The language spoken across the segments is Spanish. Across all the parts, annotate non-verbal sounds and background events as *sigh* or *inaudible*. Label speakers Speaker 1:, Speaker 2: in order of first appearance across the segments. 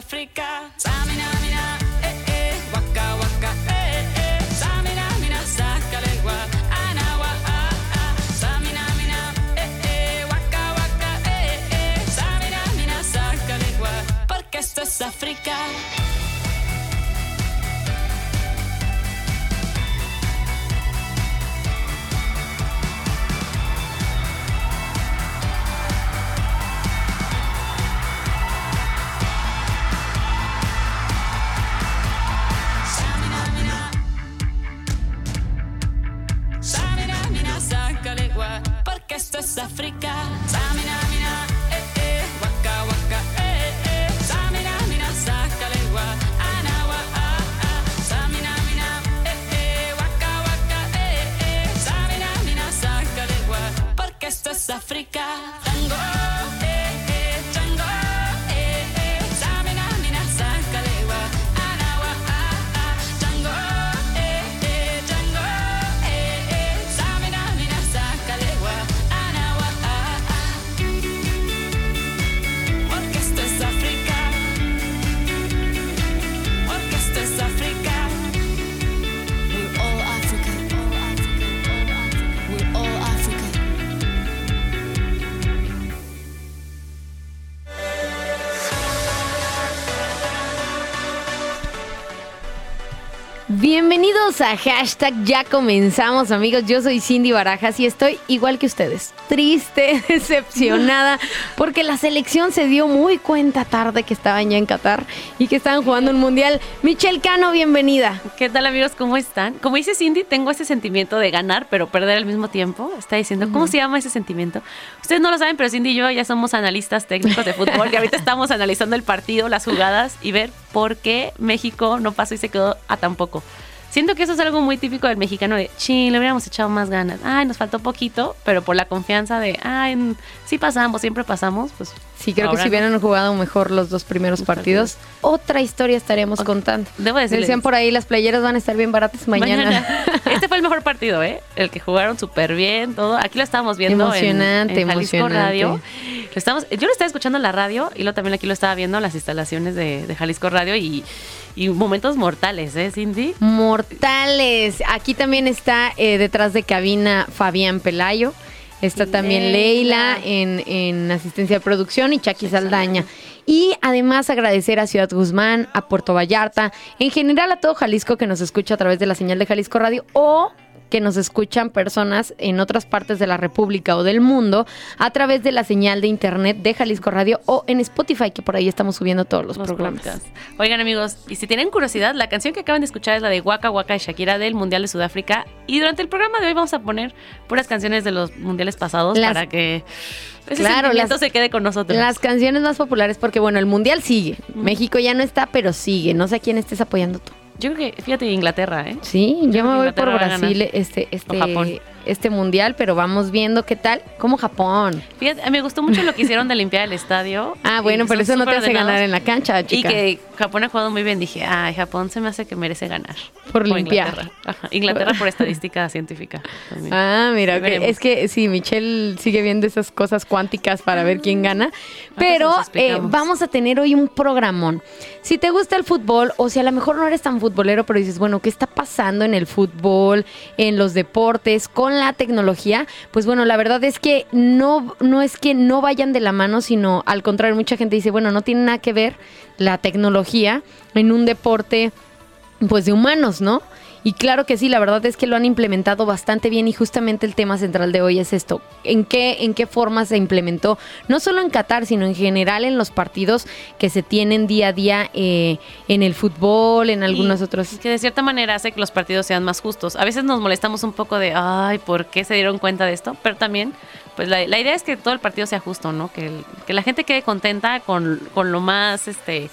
Speaker 1: África. Samina, mira, eh, eh, waka, waka, eh, eh. Samina, mira, Sangalegua, anawa, ah, ah. Samina, mira, eh, eh, waka, waka, eh, eh. Samina, mira, Sangalegua, porque esto es África.
Speaker 2: Bienvenidos a hashtag Ya comenzamos amigos, yo soy Cindy Barajas y estoy igual que ustedes, triste, *laughs* decepcionada, porque la selección se dio muy cuenta tarde que estaban ya en Qatar y que estaban jugando un mundial. Michelle Cano, bienvenida.
Speaker 3: ¿Qué tal amigos? ¿Cómo están? Como dice Cindy, tengo ese sentimiento de ganar, pero perder al mismo tiempo. Está diciendo, ¿cómo se llama ese sentimiento? Ustedes no lo saben, pero Cindy y yo ya somos analistas técnicos de fútbol y ahorita estamos analizando el partido, las jugadas y ver por qué México no pasó y se quedó a tan poco. Siento que eso es algo muy típico del mexicano de, ching, le hubiéramos echado más ganas. Ay, nos faltó poquito, pero por la confianza de, ay, sí pasamos, siempre pasamos, pues
Speaker 2: Sí, creo que si
Speaker 3: no.
Speaker 2: hubieran jugado mejor los dos primeros
Speaker 3: Los
Speaker 2: partidos, otra historia estaríamos
Speaker 3: Ok.
Speaker 2: contando.
Speaker 3: Debo decirles-
Speaker 2: Decían por ahí, las playeras van a estar bien baratas mañana. *laughs*
Speaker 3: Este fue el mejor partido, ¿eh? El que jugaron súper bien, todo. Aquí lo estábamos viendo en-
Speaker 2: Emocionante,
Speaker 3: en, Jalisco
Speaker 2: emocionante.
Speaker 3: Radio. Lo estamos, yo lo estaba escuchando en la radio y luego también aquí lo estaba viendo en las instalaciones de, de Jalisco Radio y, y momentos mortales, ¿eh, Cindy?
Speaker 2: Mortales. Aquí también está eh, detrás de cabina Fabián Pelayo. Está también
Speaker 3: Leila.
Speaker 2: En, en asistencia de producción y Chucky Saldaña. Y además agradecer a Ciudad Guzmán, a Puerto Vallarta, en general a todo Jalisco que nos escucha a través de la señal de Jalisco Radio o que nos escuchan personas en otras partes de la República o del mundo a través de la señal de internet de Jalisco Radio o en Spotify, que por ahí estamos subiendo todos los,
Speaker 3: los
Speaker 2: programas.
Speaker 3: podcasts. Oigan amigos, y si tienen curiosidad, la canción que acaban de escuchar es la de Waka Waka de Shakira del Mundial de Sudáfrica. Y durante el programa de hoy vamos a poner puras canciones de los mundiales pasados
Speaker 2: Las-
Speaker 3: para que ese
Speaker 2: Claro, las-
Speaker 3: se quede con nosotros.
Speaker 2: Las canciones más populares, porque bueno, el mundial sigue. México ya no está, pero sigue. No sé a quién estés apoyando tú.
Speaker 3: Yo creo que, fíjate, Inglaterra, ¿eh?
Speaker 2: Sí, yo, me voy por
Speaker 3: Inglaterra
Speaker 2: Brasil este, este,
Speaker 3: O Japón.
Speaker 2: Este mundial, pero vamos viendo qué tal. Como Japón.
Speaker 3: Fíjate, me gustó mucho lo que hicieron de limpiar el estadio. *laughs*
Speaker 2: Ah, bueno, pero eso no te hace ganar en la cancha,
Speaker 3: Y que Japón ha jugado muy bien. Dije, ay, Japón se me hace que merece ganar.
Speaker 2: Por
Speaker 3: O
Speaker 2: limpiar.
Speaker 3: Inglaterra. Ajá, Inglaterra por estadística *laughs* científica. también.
Speaker 2: Ah, mira,
Speaker 3: Ahí
Speaker 2: ok.
Speaker 3: veremos.
Speaker 2: es que sí, Michelle sigue viendo esas cosas cuánticas para ver quién gana. Pero
Speaker 3: se los
Speaker 2: eh, vamos a tener hoy un programón. Si te gusta el fútbol, o si a lo mejor no eres tan futbolero, pero dices, bueno, ¿qué está pasando en el fútbol, en los deportes, con la tecnología? Pues bueno, la verdad es que no, no es que no vayan de la mano, sino al contrario, mucha gente dice, bueno, no tiene nada que ver la tecnología en un deporte pues de humanos, ¿no? Y claro que sí, la verdad es que lo han implementado bastante bien y justamente el tema central de hoy es esto. ¿En qué, en qué forma se implementó? No solo en Qatar, sino en general en los partidos que se tienen día a día eh, en el fútbol, en algunos
Speaker 3: Y
Speaker 2: otros...
Speaker 3: Que de cierta manera hace que los partidos sean más justos. A veces nos molestamos un poco de, ay, ¿por qué se dieron cuenta de esto? Pero también, pues la, la idea es que todo el partido sea justo, ¿no? Que, el- que la gente quede contenta con, con lo más este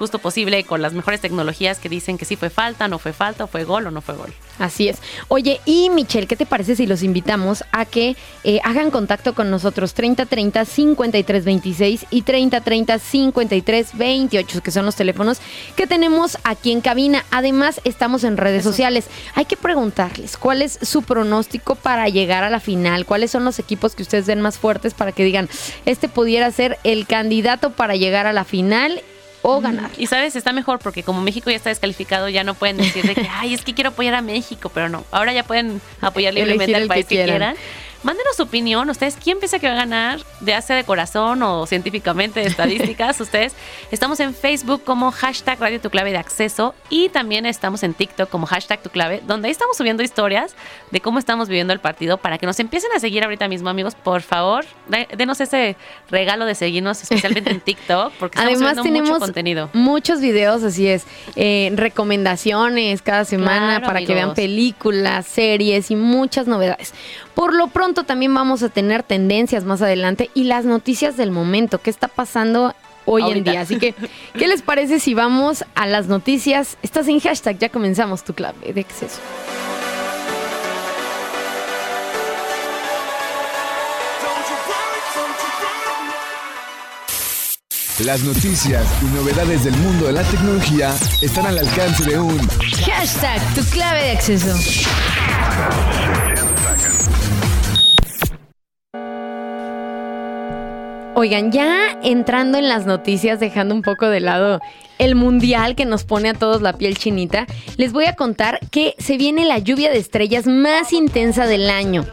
Speaker 3: justo posible, con las mejores tecnologías que dicen que sí fue falta, no fue falta, o fue gol o no fue gol.
Speaker 2: Así es. Oye, y Michelle, ¿qué te parece si los invitamos a que eh, hagan contacto con nosotros 3030 5326 y 3030 5328, que son los teléfonos que tenemos aquí en cabina? Además, estamos en redes
Speaker 3: Eso.
Speaker 2: sociales. Hay que preguntarles cuál es su pronóstico para llegar a la final, cuáles son los equipos que ustedes ven más fuertes para que digan, este pudiera ser el candidato para llegar a la final o ganar.
Speaker 3: Y sabes, está mejor porque como México ya está descalificado, ya no pueden decir de que, *laughs* ay, es que quiero apoyar a México, pero no. Ahora ya pueden apoyar libremente al país
Speaker 2: que
Speaker 3: que,
Speaker 2: quieran.
Speaker 3: Mándenos su opinión. Ustedes, ¿quién piensa que va a ganar? Ya sea de corazón o científicamente, de estadísticas. *laughs* Ustedes, estamos en Facebook como hashtag Radio Tu Clave de Acceso y también estamos en TikTok como hashtag Tu Clave, donde ahí estamos subiendo historias de cómo estamos viviendo el partido para que nos empiecen a seguir ahorita mismo, amigos. Por favor, de- denos ese regalo de seguirnos, especialmente en *laughs* TikTok, porque estamos
Speaker 2: Además
Speaker 3: subiendo
Speaker 2: tenemos
Speaker 3: mucho contenido.
Speaker 2: muchos videos, así es, eh, recomendaciones cada semana
Speaker 3: Claro,
Speaker 2: para que vean películas, series y muchas novedades. Por lo pronto también vamos a tener tendencias más adelante y las noticias del momento, qué está pasando hoy en día. Así que, *laughs* ¿qué les parece si vamos a las noticias? Estás en hashtag, ya comenzamos tu clave de acceso.
Speaker 4: Las noticias y novedades del mundo de la tecnología están al alcance de un
Speaker 2: Hashtag, tu clave de acceso. Oigan, ya entrando en las noticias, dejando un poco de lado el mundial que nos pone a todos la piel chinita, les voy a contar que se viene la lluvia de estrellas más intensa del año.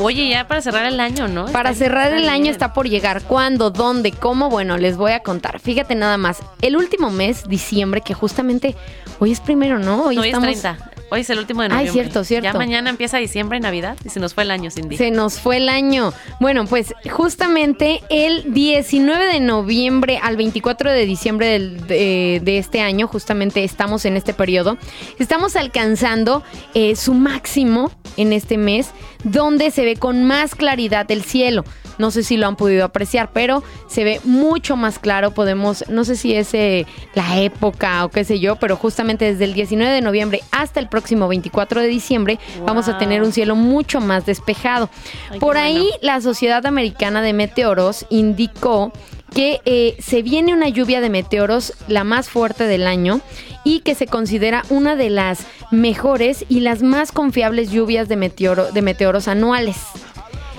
Speaker 3: Oye, ya para cerrar el año, ¿no?
Speaker 2: Para
Speaker 3: Está-
Speaker 2: cerrar el año está por llegar. ¿Cuándo? ¿Dónde? ¿Cómo? Bueno, les voy a contar. Fíjate nada más. El último mes, diciembre, que justamente hoy es primero, ¿no? Hoy,
Speaker 3: Hoy
Speaker 2: estamos.
Speaker 3: es 30. Hoy es el último de
Speaker 2: Ay,
Speaker 3: noviembre.
Speaker 2: cierto, cierto.
Speaker 3: Ya mañana empieza diciembre y Navidad y se nos fue el año, Cindy.
Speaker 2: Se nos fue el año. Bueno, pues justamente el 19 de noviembre al 24 de diciembre del- de, de este año, justamente estamos en este periodo, estamos alcanzando eh, su máximo en este mes, donde se ve con más claridad el cielo. No sé si lo han podido apreciar, pero se ve mucho más claro. Podemos, no sé si es eh, la época o qué sé yo, pero justamente desde el 19 de noviembre hasta el próximo 24 de diciembre vamos a tener un cielo mucho más despejado.
Speaker 3: Ay,
Speaker 2: Por ahí
Speaker 3: bueno.
Speaker 2: la Sociedad Americana de Meteoros indicó que eh, se viene una lluvia de meteoros la más fuerte del año y que se considera una de las mejores y las más confiables lluvias de, meteoro, de meteoros anuales.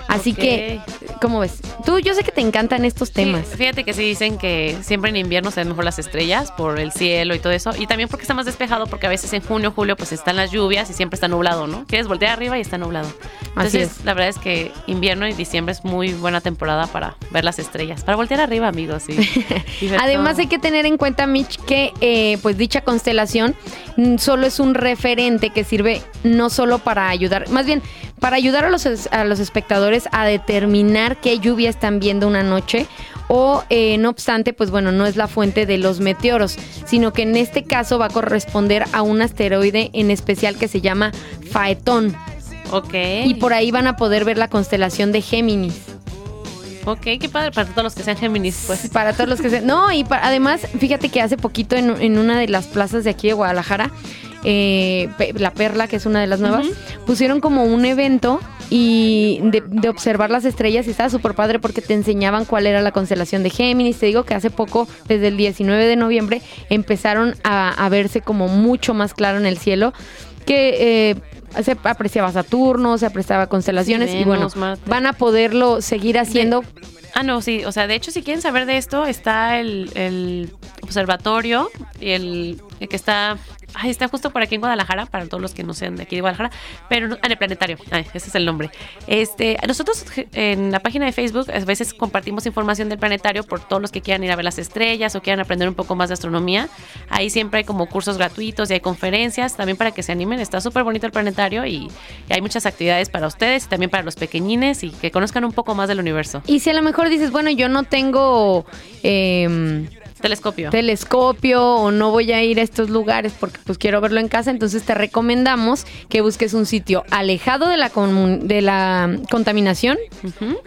Speaker 2: Así que, ¿cómo ves? Tú, yo sé que te encantan estos temas.
Speaker 3: Sí, fíjate que sí dicen que siempre en invierno se ven mejor las estrellas por el cielo y todo eso. Y también porque está más despejado, porque a veces en junio, julio, pues están las lluvias y siempre está nublado, ¿no? Quieres voltear arriba y está nublado.
Speaker 2: Así
Speaker 3: Entonces,
Speaker 2: es.
Speaker 3: la verdad es que invierno y diciembre es muy buena temporada para ver las estrellas. Para voltear arriba, amigos. y- *laughs*
Speaker 2: Además
Speaker 3: todo.
Speaker 2: hay que tener en cuenta, Mitch, que eh, pues dicha constelación mm, solo es un referente que sirve no solo para ayudar, más bien para ayudar a los, a los espectadores a determinar qué lluvia están viendo una noche o eh, no obstante, pues bueno, no es la fuente de los meteoros, sino que en este caso va a corresponder a un asteroide en especial que se llama Faetón
Speaker 3: Ok.
Speaker 2: y por ahí van a poder ver la constelación de Géminis.
Speaker 3: Ok, qué padre para todos los que sean Géminis, pues.
Speaker 2: Para todos los que se... No, y pa- además, fíjate que hace poquito en, en una de las plazas de aquí de Guadalajara, eh, La Perla, que es una de las nuevas, pusieron como un evento y de, de observar las estrellas y estaba súper padre porque te enseñaban cuál era la constelación de Géminis. Te digo que hace poco, desde el 19 de noviembre, empezaron a, a verse como mucho más claro en el cielo que... eh, se apreciaba Saturno, se apreciaba constelaciones y bueno,
Speaker 3: Marte.
Speaker 2: van a poderlo seguir haciendo
Speaker 3: Ah, no, sí. O sea, de hecho, si quieren saber de esto, está el, el observatorio y el que está. Ay, está justo por aquí en Guadalajara, para todos los que no sean de aquí de Guadalajara, pero no- en el planetario. Ay, ese es el nombre. Este, nosotros en la página de Facebook a veces compartimos información del planetario por todos los que quieran ir a ver las estrellas o quieran aprender un poco más de astronomía. Ahí siempre hay como cursos gratuitos y hay conferencias también para que se animen. Está súper bonito el planetario y, y hay muchas actividades para ustedes y también para los pequeñines y que conozcan un poco más del universo.
Speaker 2: Y si a lo mejor dices, bueno, yo no tengo em,
Speaker 3: Telescopio.
Speaker 2: telescopio o no voy a ir a estos lugares porque pues quiero verlo en casa, entonces te recomendamos que busques un sitio alejado de la, de la contaminación,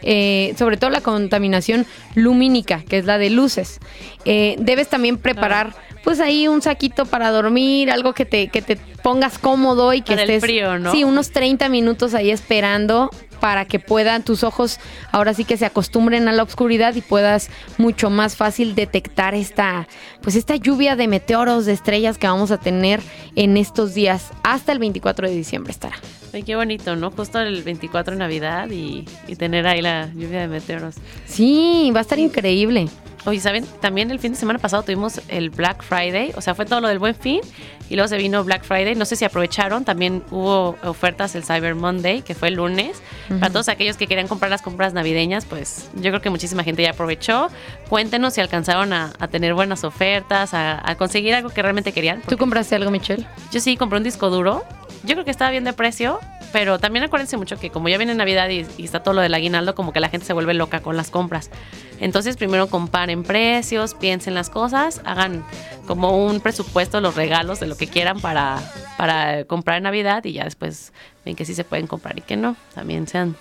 Speaker 2: eh, sobre todo la contaminación lumínica, que es la de luces. Eh, debes también preparar pues ahí un saquito para dormir, algo que te, que te pongas cómodo y que
Speaker 3: Para el
Speaker 2: estés
Speaker 3: frío, ¿no?
Speaker 2: sí, unos 30 minutos ahí esperando para que puedan tus ojos ahora sí que se acostumbren a la oscuridad y puedas mucho más fácil detectar esta pues esta lluvia de meteoros, de estrellas que vamos a tener en estos días hasta el 24 de diciembre estará.
Speaker 3: Ay, qué bonito, ¿no? Justo el 24 de Navidad y, y tener ahí la lluvia de meteoros.
Speaker 2: Sí, va a estar increíble.
Speaker 3: Oye, ¿saben? También el fin de semana pasado tuvimos el Black Friday, o sea, fue todo lo del buen fin y luego se vino Black Friday. No sé si aprovecharon, también hubo ofertas el Cyber Monday, que fue el lunes. Para todos aquellos que querían comprar las compras navideñas, pues yo creo que muchísima gente ya aprovechó. Cuéntenos si alcanzaron a, a tener buenas ofertas, a, a conseguir algo que realmente querían.
Speaker 2: ¿Tú compraste algo, Michelle?
Speaker 3: Yo sí compré un disco duro. Yo creo que estaba bien de precio, pero también acuérdense mucho que como ya viene Navidad y, está todo lo del aguinaldo, como que la gente se vuelve loca con las compras. Entonces primero comparen precios, piensen las cosas, hagan como un presupuesto, los regalos de lo que quieran para, para comprar en Navidad y ya después ven que sí se pueden comprar y que no. También sean,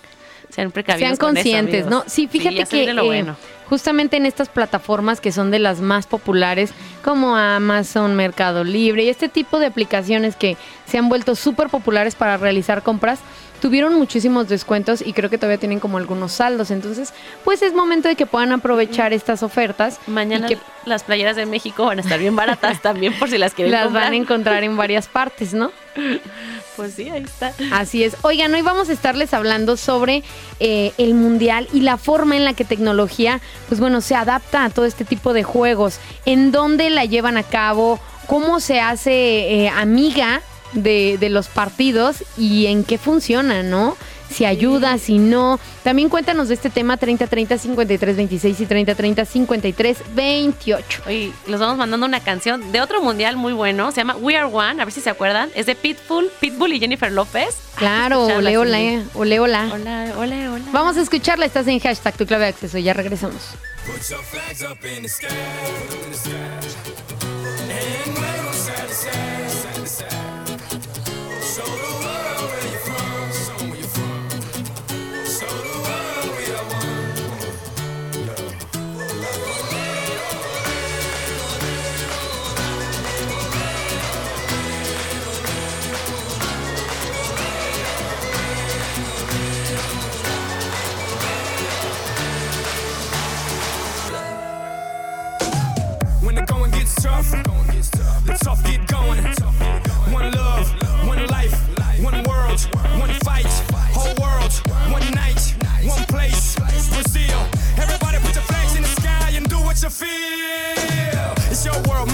Speaker 3: sean precavidos.
Speaker 2: Sean
Speaker 3: con eso,
Speaker 2: conscientes. ¿no? Sí, fíjate que
Speaker 3: lo
Speaker 2: eh,
Speaker 3: bueno.
Speaker 2: justamente en estas plataformas que son de las más populares, como Amazon, Mercado Libre y este tipo de aplicaciones que se han vuelto súper populares para realizar compras, tuvieron muchísimos descuentos y creo que todavía tienen como algunos saldos. Entonces, pues es momento de que puedan aprovechar estas ofertas.
Speaker 3: Mañana
Speaker 2: que
Speaker 3: las playeras de México van a estar bien baratas *laughs* también por si las quieren
Speaker 2: las
Speaker 3: comprar.
Speaker 2: van a encontrar en varias *laughs* partes, ¿no?
Speaker 3: Pues sí, ahí está.
Speaker 2: Así es. Oigan, hoy vamos a estarles hablando sobre eh, el mundial y la forma en la que tecnología, pues bueno, se adapta a todo este tipo de juegos, en dónde la llevan a cabo, cómo se hace eh, amiga de, de los partidos y en qué funciona, ¿no? Si ayuda, si no. También cuéntanos de este tema 30 30 53 26 y 30 30 53 28.
Speaker 3: Oye, los vamos mandando una canción de otro mundial muy bueno. Se llama We Are One. A ver si se acuerdan. Es de Pitbull, Pitbull y Jennifer López.
Speaker 2: Claro, ole, ole, ole, hola.
Speaker 3: Hola, hola, hola.
Speaker 2: Vamos a escucharla, estás en hashtag tu clave de acceso, ya regresamos.
Speaker 5: feel. It's your world.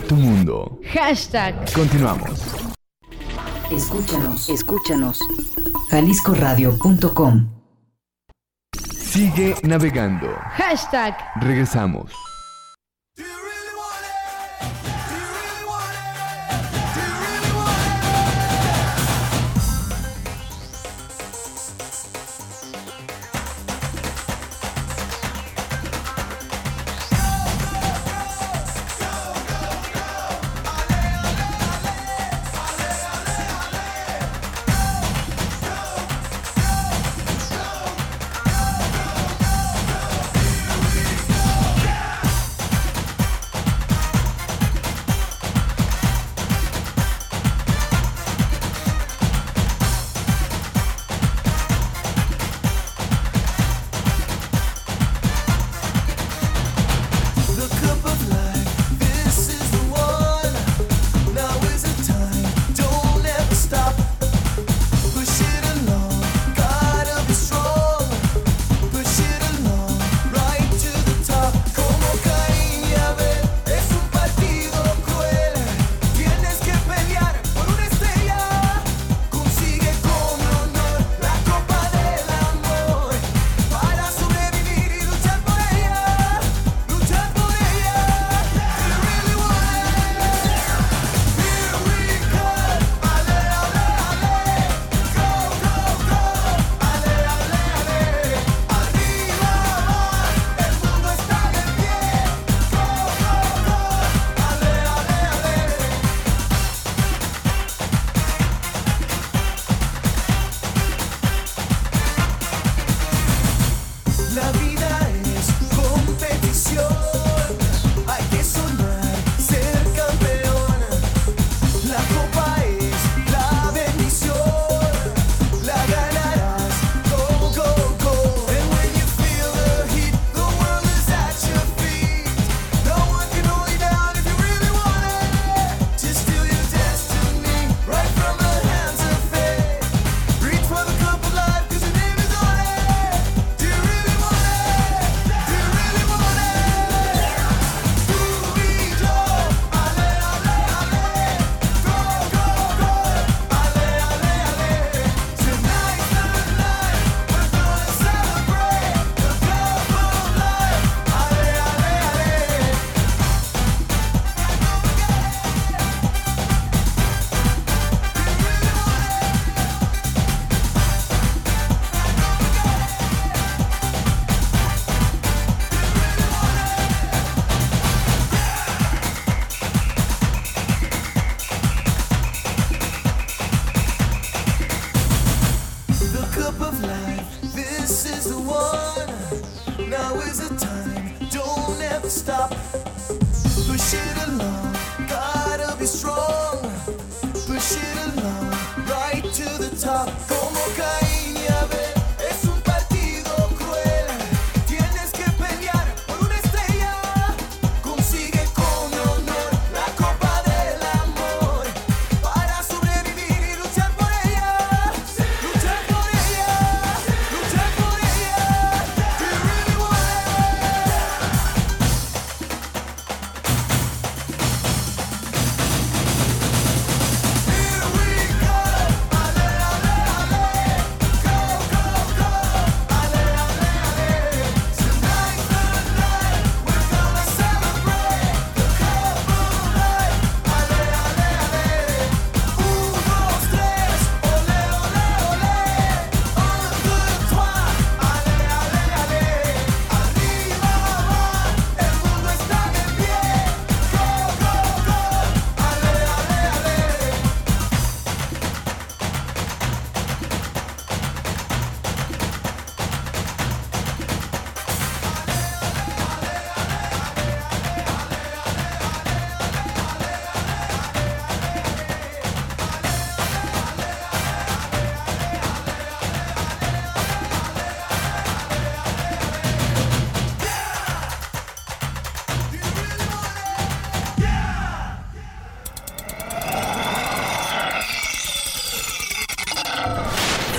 Speaker 6: Tu mundo.
Speaker 7: Hashtag.
Speaker 6: Continuamos.
Speaker 8: Escúchanos, escúchanos. JaliscoRadio.com
Speaker 6: Sigue navegando.
Speaker 7: Hashtag.
Speaker 6: Regresamos.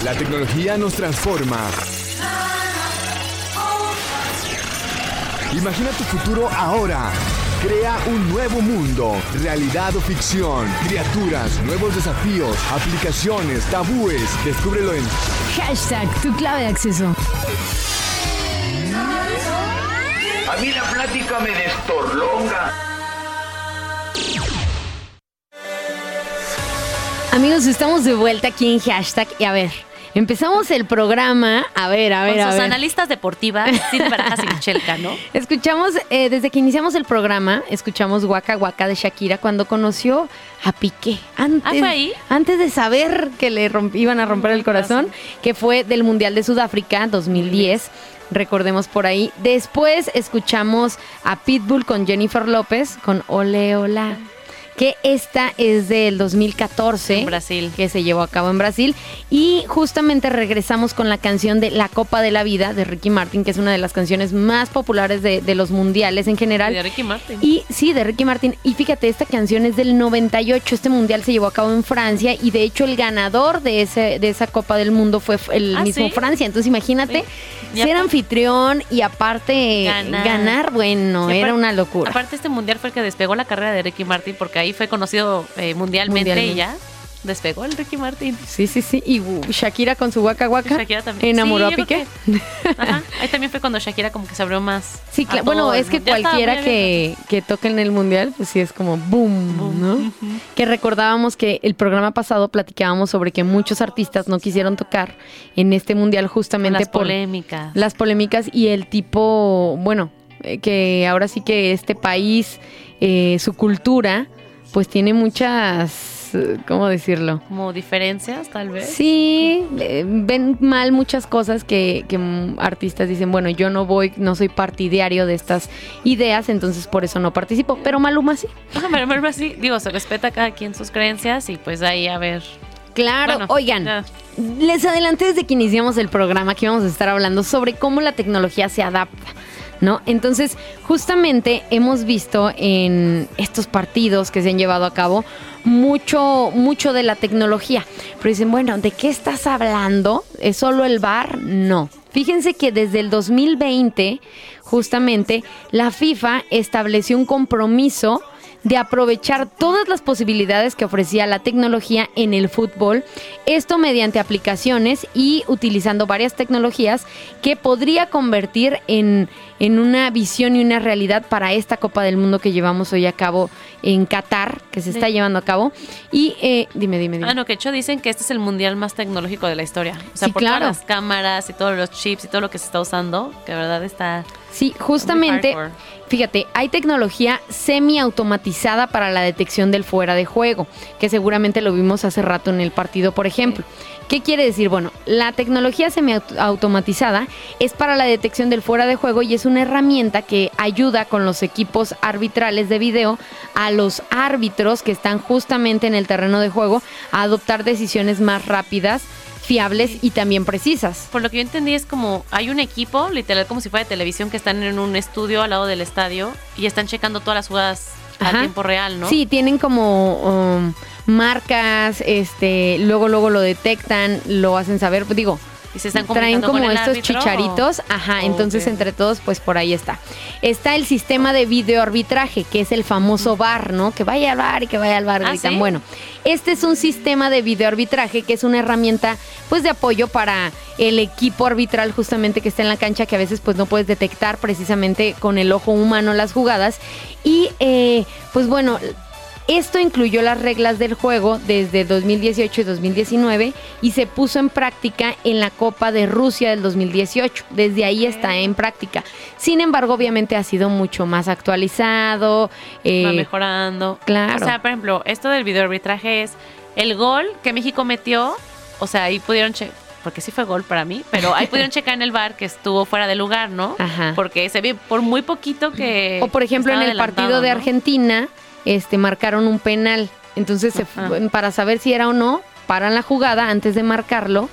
Speaker 5: La
Speaker 4: tecnología nos transforma. Imagina tu futuro ahora. Crea un nuevo mundo, realidad o ficción, criaturas, nuevos desafíos, aplicaciones, tabúes. Descúbrelo en
Speaker 2: Hashtag tu clave de acceso.
Speaker 8: A mí la plática me destorlonga.
Speaker 2: Amigos, estamos de vuelta aquí en hashtag y a ver, empezamos el programa. A ver, a ver,
Speaker 3: Con
Speaker 2: a
Speaker 3: sus
Speaker 2: ver.
Speaker 3: analistas deportivas, *laughs* Cindy Barajas y Michelle Cano.
Speaker 2: Escuchamos, eh, desde que iniciamos el programa, escuchamos Waka Waka de Shakira cuando conoció a Piqué. Antes,
Speaker 3: Ah, ¿fue ahí?
Speaker 2: Antes de saber que le iban a romper el corazón, que fue del Mundial de Sudáfrica 2010. Recordemos por ahí. Después escuchamos a Pitbull con Jennifer López con Ole Ola. Que esta es del 2014.
Speaker 3: En Brasil.
Speaker 2: Que se llevó a cabo en Brasil. Y justamente regresamos con la canción de La Copa de la Vida de Ricky Martin, que es una de las canciones más populares de, de los mundiales en general.
Speaker 3: De Ricky Martin.
Speaker 2: Y sí, de Ricky Martin. Y fíjate, esta canción es del 98. Este mundial se llevó a cabo en Francia y de hecho el ganador de, ese, de esa Copa del Mundo fue el
Speaker 3: ¿Ah,
Speaker 2: mismo
Speaker 3: sí?
Speaker 2: Francia. Entonces imagínate ser anfitrión y aparte ganar,
Speaker 3: Ganar.
Speaker 2: bueno, era una locura.
Speaker 3: Aparte, este mundial fue el que despegó la carrera de Ricky Martin, porque ahí fue conocido eh, mundialmente,
Speaker 2: Mundialmente.
Speaker 3: y ya despegó el Ricky Martin.
Speaker 2: Sí, sí, sí. Y Shakira con su Waka Waka
Speaker 3: Shakira también.
Speaker 2: enamoró
Speaker 3: Sí,
Speaker 2: a Piqué. *laughs*
Speaker 3: Ajá. Ahí también fue cuando Shakira como que se abrió más.
Speaker 2: Sí, claro. Bueno, es que cualquiera que, que toque en el mundial, pues sí es como boom, ¿no? Que recordábamos que el programa pasado platicábamos sobre que muchos artistas no quisieron tocar en este mundial justamente
Speaker 3: las
Speaker 2: por
Speaker 3: polémicas.
Speaker 2: las polémicas y el tipo, bueno, eh, que ahora sí que este país, eh, su cultura, pues tiene muchas, ¿cómo decirlo?
Speaker 3: Como diferencias, tal vez.
Speaker 2: Sí, eh, ven mal muchas cosas que, que, artistas dicen, bueno, yo no voy, no soy partidario de estas ideas, entonces por eso no participo. Pero Maluma sí. *laughs*
Speaker 3: Pero Maluma sí, digo, se respeta a cada quien sus creencias y pues ahí a ver.
Speaker 2: Claro,
Speaker 3: Bueno,
Speaker 2: oigan,
Speaker 3: ya.
Speaker 2: les adelanté desde que iniciamos el programa que íbamos a estar hablando sobre cómo la tecnología se adapta. ¿No? Entonces, justamente hemos visto en estos partidos que se han llevado a cabo mucho, mucho de la tecnología. Pero dicen, bueno, ¿de qué estás hablando? ¿Es solo el bar? No. Fíjense que desde el 2020, justamente, la FIFA estableció un compromiso de aprovechar todas las posibilidades que ofrecía la tecnología en el fútbol, esto mediante aplicaciones y utilizando varias tecnologías que podría convertir en, en una visión y una realidad para esta Copa del Mundo que llevamos hoy a cabo en Qatar, que se está
Speaker 3: Sí.
Speaker 2: llevando a cabo. Y eh, dime, dime, dime.
Speaker 3: Ah, no, que de hecho dicen que este es el mundial más tecnológico de la historia. O sea,
Speaker 2: Sí,
Speaker 3: por
Speaker 2: claro.
Speaker 3: todas las cámaras y todos los chips y todo lo que se está usando, que de verdad está
Speaker 2: Sí, justamente, fíjate, hay tecnología semiautomatizada para la detección del fuera de juego, que seguramente lo vimos hace rato en el partido, por ejemplo. ¿Qué quiere decir? Bueno, la tecnología semiautomatizada es para la detección del fuera de juego y es una herramienta que ayuda con los equipos arbitrales de video a los árbitros que están justamente en el terreno de juego a adoptar decisiones más rápidas, fiables y también precisas.
Speaker 3: Por lo que yo entendí es como hay un equipo, literal como si fuera de televisión, que están en un estudio al lado del estadio y están checando todas las jugadas
Speaker 2: Ajá.
Speaker 3: a tiempo real, ¿no?
Speaker 2: Sí, tienen como um, marcas, este, luego luego lo detectan, lo hacen saber, digo,
Speaker 3: Y se están
Speaker 2: traen como
Speaker 3: con el
Speaker 2: estos
Speaker 3: árbitro,
Speaker 2: chicharitos, ajá, entonces entre todos pues por ahí está. Está el sistema de videoarbitraje, que es el famoso VAR, ¿no? Que vaya al VAR y que vaya al VAR,
Speaker 3: ¿Ah,
Speaker 2: gritan.
Speaker 3: sí?
Speaker 2: Bueno, este es un sistema de videoarbitraje que es una herramienta pues de apoyo para el equipo arbitral justamente que está en la cancha que a veces pues no puedes detectar precisamente con el ojo humano las jugadas y eh, pues bueno esto incluyó las reglas del juego desde 2018 y 2019 y se puso en práctica en la Copa de Rusia del 2018. Desde ahí está en práctica. Sin embargo, obviamente ha sido mucho más actualizado. eh,
Speaker 3: va mejorando.
Speaker 2: claro.
Speaker 3: O sea, por ejemplo, esto del video arbitraje es el gol que México metió, o sea, ahí pudieron porque sí fue gol para mí, pero ahí pudieron *laughs* checar en el bar que estuvo fuera de lugar, ¿no?
Speaker 2: Ajá.
Speaker 3: Porque se ve por muy poquito que
Speaker 2: O por ejemplo en el partido de
Speaker 3: ¿no?
Speaker 2: Este marcaron un penal. Entonces se para saber si era o no, paran la jugada antes de marcarlo.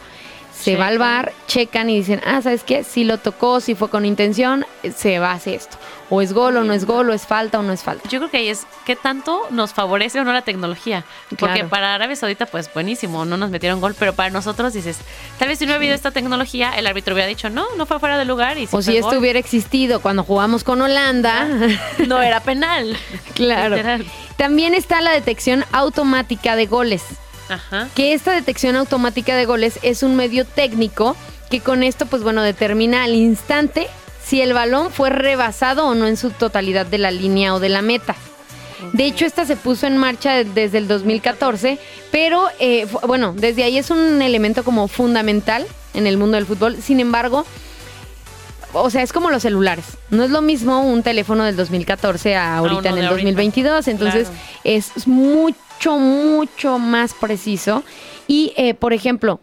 Speaker 2: Se va al bar, checan y dicen, ah, ¿sabes qué? Si lo tocó, si fue con intención, eh, se va a hacer esto. O es gol o no es gol, o es falta o no es falta.
Speaker 3: Yo creo que ahí es qué tanto nos favorece o no la tecnología. Porque
Speaker 2: Claro.
Speaker 3: para Arabia Saudita, pues buenísimo, no nos metieron gol, pero para nosotros dices, tal vez si no hubiera habido esta tecnología, el árbitro hubiera dicho, no, no fue fuera de lugar. Y
Speaker 2: O si esto
Speaker 3: gol.
Speaker 2: hubiera existido cuando jugamos con Holanda.
Speaker 3: no era penal. *laughs*
Speaker 2: claro.
Speaker 3: Literal.
Speaker 2: También está la detección automática de goles.
Speaker 3: Ajá.
Speaker 2: que esta detección automática de goles es un medio técnico que con esto, pues bueno, determina al instante si el balón fue rebasado o no en su totalidad de la línea o de la meta. De hecho, esta se puso en marcha de- desde el 2014, pero eh, bueno, desde ahí es un elemento como fundamental en el mundo del fútbol. Sin embargo, o sea, es como los celulares. No es lo mismo un teléfono del 2014 a ahorita en el
Speaker 3: ahorita.
Speaker 2: 2022. Entonces,
Speaker 3: Claro.
Speaker 2: es mucho, mucho más preciso. Y, eh, por ejemplo,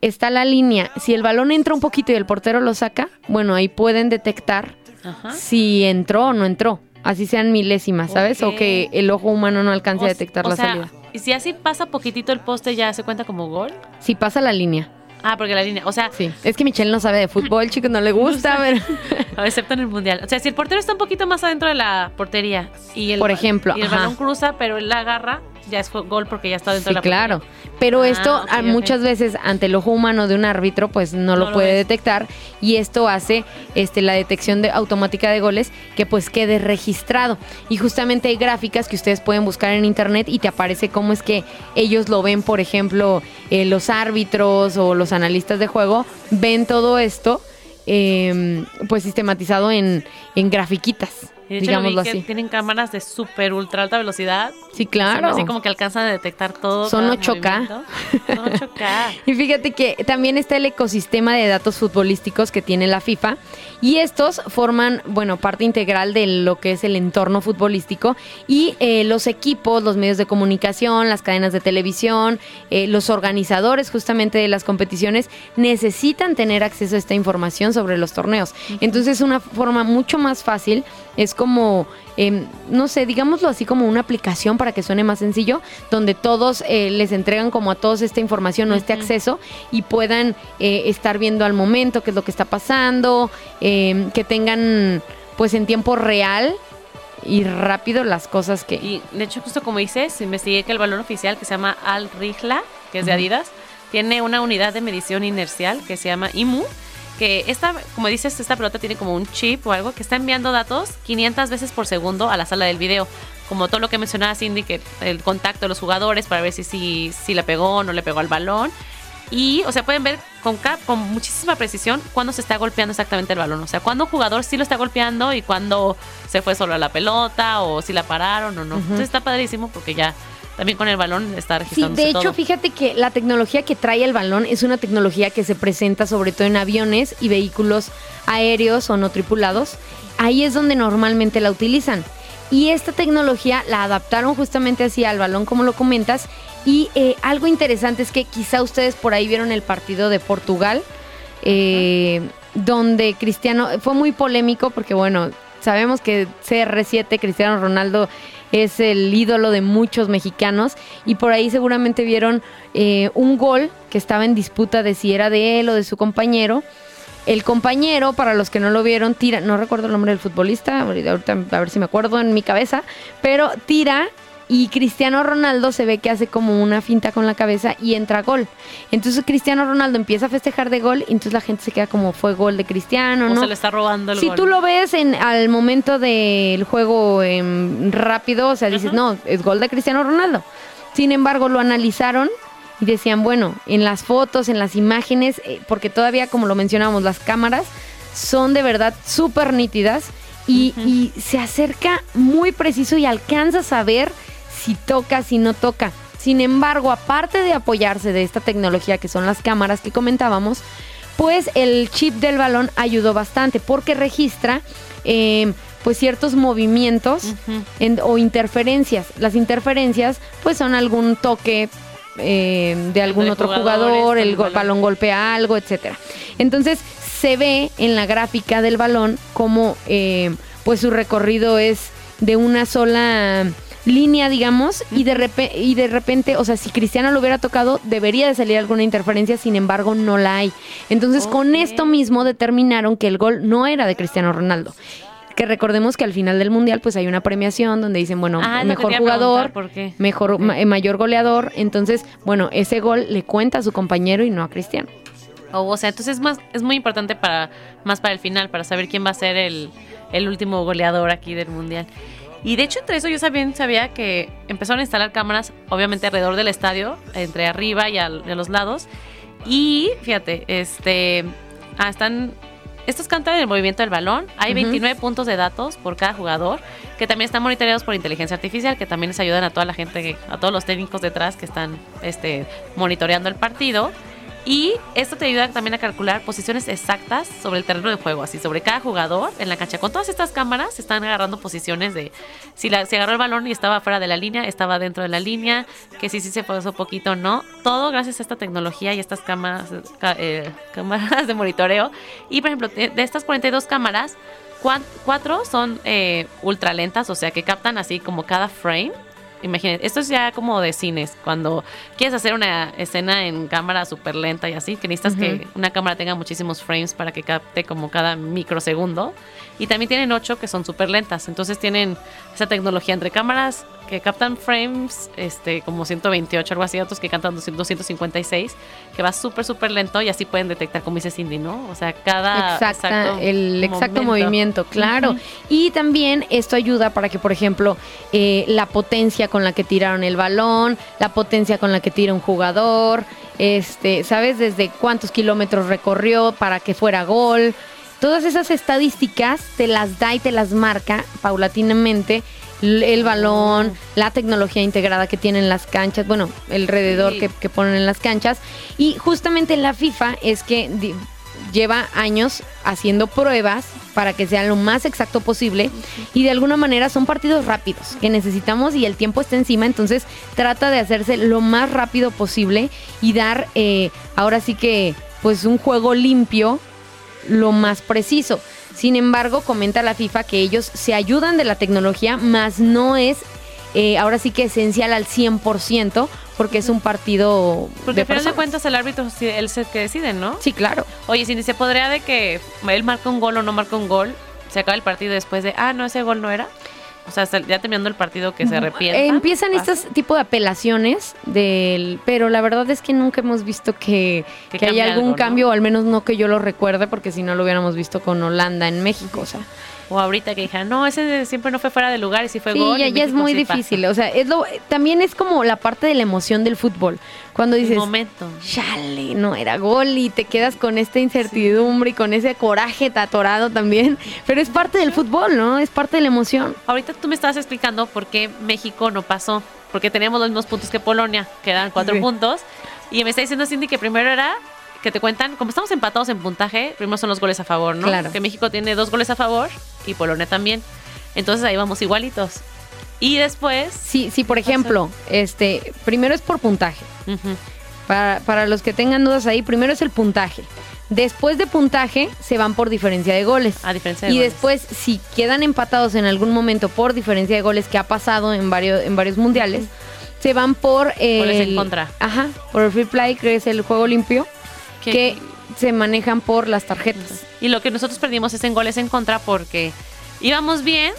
Speaker 2: está la línea. Si el balón entra un poquito y el portero lo saca, bueno, ahí pueden detectar
Speaker 3: Ajá.
Speaker 2: si entró o no entró. Así sean milésimas, ¿sabes? O que el ojo humano no alcance
Speaker 3: O
Speaker 2: a detectar
Speaker 3: o
Speaker 2: la
Speaker 3: sea,
Speaker 2: salida.
Speaker 3: Y si así pasa poquitito el poste, ya se cuenta como gol.
Speaker 2: Si pasa la línea.
Speaker 3: Ah, porque la línea, o sea,
Speaker 2: Sí. Es que Michelle no sabe de fútbol, chicos, no le *laughs* gusta, pero... *laughs*
Speaker 3: excepto en el mundial. O sea, si el portero está un poquito más adentro de la portería y el,
Speaker 2: Por ejemplo,
Speaker 3: y el
Speaker 2: ajá.
Speaker 3: balón cruza, pero él la agarra, ya es gol porque ya está dentro
Speaker 2: Sí,
Speaker 3: de la
Speaker 2: claro.
Speaker 3: portería.
Speaker 2: Pero
Speaker 3: Ah,
Speaker 2: esto
Speaker 3: ok,
Speaker 2: a-
Speaker 3: ok.
Speaker 2: muchas veces ante el ojo humano de un árbitro pues no,
Speaker 3: No
Speaker 2: lo puede detectar y esto hace este la detección de, automática de goles que pues quede registrado. Y justamente hay gráficas que ustedes pueden buscar en internet y te aparece cómo es que ellos lo ven, por ejemplo, eh, los árbitros o los analistas de juego ven todo esto eh, pues sistematizado en, en grafiquitas,
Speaker 3: Y de hecho, lo vi
Speaker 2: digámoslo
Speaker 3: que
Speaker 2: así.
Speaker 3: tienen cámaras de súper ultra alta velocidad.
Speaker 2: Sí,
Speaker 3: Son
Speaker 2: claro.
Speaker 3: Así como que alcanzan a detectar todo.
Speaker 2: Son
Speaker 3: cada
Speaker 2: 8K.
Speaker 3: movimiento. Son 8K. *laughs*
Speaker 2: Y fíjate que también está el ecosistema de datos futbolísticos que tiene la FIFA y estos forman, bueno, parte integral de lo que es el entorno futbolístico y eh, los equipos, los medios de comunicación, las cadenas de televisión, eh, los organizadores justamente de las competiciones necesitan tener acceso a esta información sobre los torneos. Entonces una forma mucho más fácil es como, em, no sé, digámoslo así como una aplicación para que suene más sencillo, donde todos eh, les entregan como a todos esta información o este acceso y puedan eh, estar viendo al momento qué es lo que está pasando, em, que tengan pues en tiempo real y rápido las cosas que...
Speaker 3: Y de hecho, justo como dices, investigué que el balón oficial que se llama Al Rihla, que es de Adidas, tiene una unidad de medición inercial que se llama IMU. Que esta, como dices, esta pelota tiene como un chip o algo que está enviando datos 500 veces por segundo a la sala del video. Como todo lo que mencionaba Cindy, que el contacto de los jugadores para ver si, si, si le pegó o no le pegó al balón. Y, o sea, pueden ver con, con muchísima precisión cuándo se está golpeando exactamente el balón. O sea, cuándo un jugador sí lo está golpeando y cuándo se fue solo a la pelota o si la pararon o no. Entonces está padrísimo porque ya también con el balón está
Speaker 2: Sí,
Speaker 3: registrando
Speaker 2: de hecho,
Speaker 3: todo.
Speaker 2: fíjate que la tecnología que trae el balón es una tecnología que se presenta sobre todo en aviones y vehículos aéreos o no tripulados. Ahí es donde normalmente la utilizan. Y esta tecnología la adaptaron justamente así al balón, como lo comentas. Y eh, algo interesante es que quizá ustedes por ahí vieron el partido de Portugal, eh, donde Cristiano fue muy polémico porque, bueno, sabemos que CR7, Cristiano Ronaldo, es el ídolo de muchos mexicanos y por ahí seguramente vieron eh, un gol que estaba en disputa de si era de él o de su compañero. El compañero, para los que no lo vieron, tira, no recuerdo el nombre del futbolista, ahorita a ver si me acuerdo en mi cabeza, pero tira y Cristiano Ronaldo se ve que hace como una finta con la cabeza y entra gol. Entonces Cristiano Ronaldo empieza a festejar de gol y entonces la gente se queda como fue gol de Cristiano,
Speaker 3: o
Speaker 2: ¿no?
Speaker 3: se le está robando el
Speaker 2: Si
Speaker 3: gol.
Speaker 2: tú lo ves en, al momento del juego em, rápido, o sea, dices, no, es gol de Cristiano Ronaldo. Sin embargo, lo analizaron y decían, bueno, en las fotos, en las imágenes, eh, porque todavía, como lo mencionamos, las cámaras son de verdad súper nítidas y, y se acerca muy preciso y alcanzas a ver si toca, si no toca. Sin embargo, aparte de apoyarse de esta tecnología que son las cámaras que comentábamos, pues el chip del balón ayudó bastante porque registra eh, pues ciertos movimientos en- o interferencias. Las interferencias pues son algún toque eh, de algún
Speaker 3: De
Speaker 2: otro jugador, el
Speaker 3: balón.
Speaker 2: balón golpea algo, etcétera. Entonces se ve en la gráfica del balón como eh, pues su recorrido es de una sola línea, digamos, y de, repe- y de repente, o sea, si Cristiano lo hubiera tocado, debería de salir alguna interferencia, sin embargo, no la hay. Entonces, con esto mismo determinaron que el gol no era de Cristiano Ronaldo. Que recordemos que al final del mundial, pues hay una premiación donde dicen, bueno,
Speaker 3: Ah,
Speaker 2: mejor jugador, mejor, ma- mayor goleador. Entonces, bueno, ese gol le cuenta a su compañero y no a Cristiano.
Speaker 3: O, o sea, entonces es más, es muy importante para, más para el final, para saber quién va a ser el, el último goleador aquí del mundial. Y de hecho, entre eso yo también sabía que empezaron a instalar cámaras, obviamente alrededor del estadio, entre arriba y al- de los lados. Y fíjate, este, ah, están, estos cantan el movimiento del balón. Hay
Speaker 2: Ujú.
Speaker 3: 29 puntos de datos por cada jugador, que también están monitoreados por inteligencia artificial, que también les ayudan a toda la gente, a todos los técnicos detrás que están este, monitoreando el partido. Y esto te ayuda también a calcular posiciones exactas sobre el terreno de juego, así sobre cada jugador en la cancha. Con todas estas cámaras se están agarrando posiciones de si la, se agarró el balón y estaba fuera de la línea, estaba dentro de la línea, que si sí se pasó poquito no. Todo gracias a esta tecnología y estas cámaras, eh, cámaras de monitoreo. Y por ejemplo, de, estas 42 cámaras, cua- cuatro son eh, ultra lentas, o sea que captan así como cada frame. Imagínate, esto es ya como de cines, cuando quieres hacer una escena en cámara súper lenta y así, que necesitas que una cámara tenga muchísimos frames para que capte como cada microsegundo. Y también tienen ocho que son súper lentas, entonces tienen esa tecnología entre cámaras que captan frames este como 128, algo así, otros que captan 200, 256, que va súper, súper lento y así pueden detectar, como dice Cindy, ¿no? O sea, cada
Speaker 2: Exacta,
Speaker 3: exacto
Speaker 2: el exacto movimiento, claro. Y también esto ayuda para que, por ejemplo, eh, la potencia con la que tiraron el balón, la potencia con la que tira un jugador, este, ¿sabes? Desde cuántos kilómetros recorrió para que fuera gol. Todas esas estadísticas te las da y te las marca paulatinamente el balón, la tecnología integrada que tienen las canchas, bueno, el alrededor
Speaker 3: Sí.
Speaker 2: que, que ponen en las canchas. Y justamente la FIFA es que lleva años haciendo pruebas para que sea lo más exacto posible y de alguna manera son partidos rápidos que necesitamos y el tiempo está encima, entonces trata de hacerse lo más rápido posible y dar eh, ahora sí que pues un juego limpio lo más preciso. Sin embargo, comenta la FIFA que ellos se ayudan de la tecnología, más no es eh, ahora sí que esencial al 100% porque es un partido
Speaker 3: Porque
Speaker 2: de
Speaker 3: al final de cuentas el árbitro él es el que decide, ¿no?
Speaker 2: Sí, claro.
Speaker 3: Oye, Cindy, ¿se podría de que él marca un gol o no marca un gol? Se acaba el partido después de, ah, no, ese gol no era. O sea, ya terminando el partido que se arrepienta.
Speaker 2: Eh, empiezan
Speaker 3: ¿Pasa?
Speaker 2: estos tipo de apelaciones del, pero la verdad es que nunca hemos visto que,
Speaker 3: Que
Speaker 2: que haya algún
Speaker 3: algo, ¿no?
Speaker 2: cambio, o al menos no que yo lo recuerde, porque si no lo hubiéramos visto con Holanda en México, o sea.
Speaker 3: O ahorita que dijeron, no, ese siempre no fue fuera de lugar y sí fue
Speaker 2: Sí,
Speaker 3: gol.
Speaker 2: ya,
Speaker 3: en
Speaker 2: ya es muy
Speaker 3: sí pasa.
Speaker 2: difícil, o sea, es lo, también es como la parte de la emoción del fútbol, cuando dices,
Speaker 3: momento.
Speaker 2: chale, no era gol y te quedas con esta incertidumbre y con ese coraje atorado también, pero es parte del fútbol, ¿no? Es parte de la emoción.
Speaker 3: Ahorita tú me estabas explicando por qué México no pasó. porque teníamos los mismos puntos que Polonia, que eran cuatro
Speaker 2: Sí.
Speaker 3: puntos. Y me está diciendo Cindy que primero era que te cuentan, como estamos empatados en puntaje, primero son los goles a favor, ¿no?
Speaker 2: Claro.
Speaker 3: Que México tiene dos goles a favor y Polonia también. Entonces ahí vamos igualitos. Y después,
Speaker 2: Sí, sí, por ejemplo, este, primero es por puntaje. Para, para los que tengan dudas ahí, primero es el puntaje. Después de puntaje, se van por diferencia de goles.
Speaker 3: a diferencia de
Speaker 2: Y
Speaker 3: goles.
Speaker 2: después, si quedan empatados en algún momento por diferencia de goles que ha pasado en varios, en varios mundiales, se van por el,
Speaker 3: Goles en contra.
Speaker 2: Ajá, por el free play, que es el juego limpio,
Speaker 3: ¿Qué-
Speaker 2: que se manejan por las tarjetas.
Speaker 3: Y lo que nosotros perdimos es en goles en contra porque íbamos bien,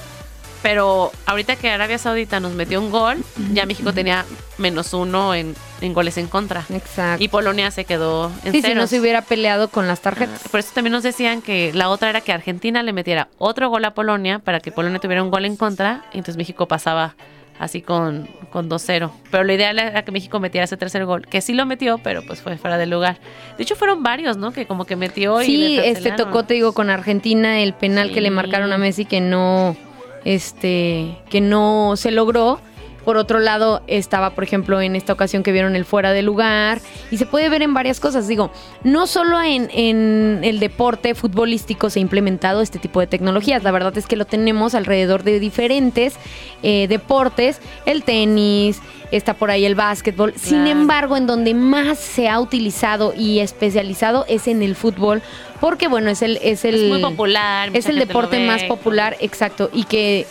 Speaker 3: pero ahorita que Arabia Saudita nos metió un gol, ya México tenía menos uno en, en goles en contra.
Speaker 2: Exacto.
Speaker 3: Y Polonia se quedó en
Speaker 2: Sí, si no
Speaker 3: ceros.
Speaker 2: se hubiera peleado con las tarjetas.
Speaker 3: Por eso también nos decían que la otra era que Argentina le metiera otro gol a Polonia para que Polonia tuviera un gol en contra y entonces México pasaba así con, con 2-0. Pero lo ideal era que México metiera ese tercer gol, que sí lo metió, pero pues fue fuera de lugar. De hecho fueron varios, ¿no? Que como que metió y
Speaker 2: Sí, este tocó, te digo, con Argentina el penal que le marcaron a Messi que no, este, que no se logró. Por otro lado, estaba, por ejemplo, en esta ocasión que vieron el fuera de lugar. Y se puede ver en varias cosas. Digo, no solo en, en el deporte futbolístico se ha implementado este tipo de tecnologías. La verdad es que lo tenemos alrededor de diferentes eh, deportes. El tenis, está por ahí el básquetbol. Sin embargo, en donde más se ha utilizado y especializado es en el fútbol. Porque, bueno, es el... Es, el,
Speaker 3: es muy popular.
Speaker 2: es el deporte más popular, exacto, y que,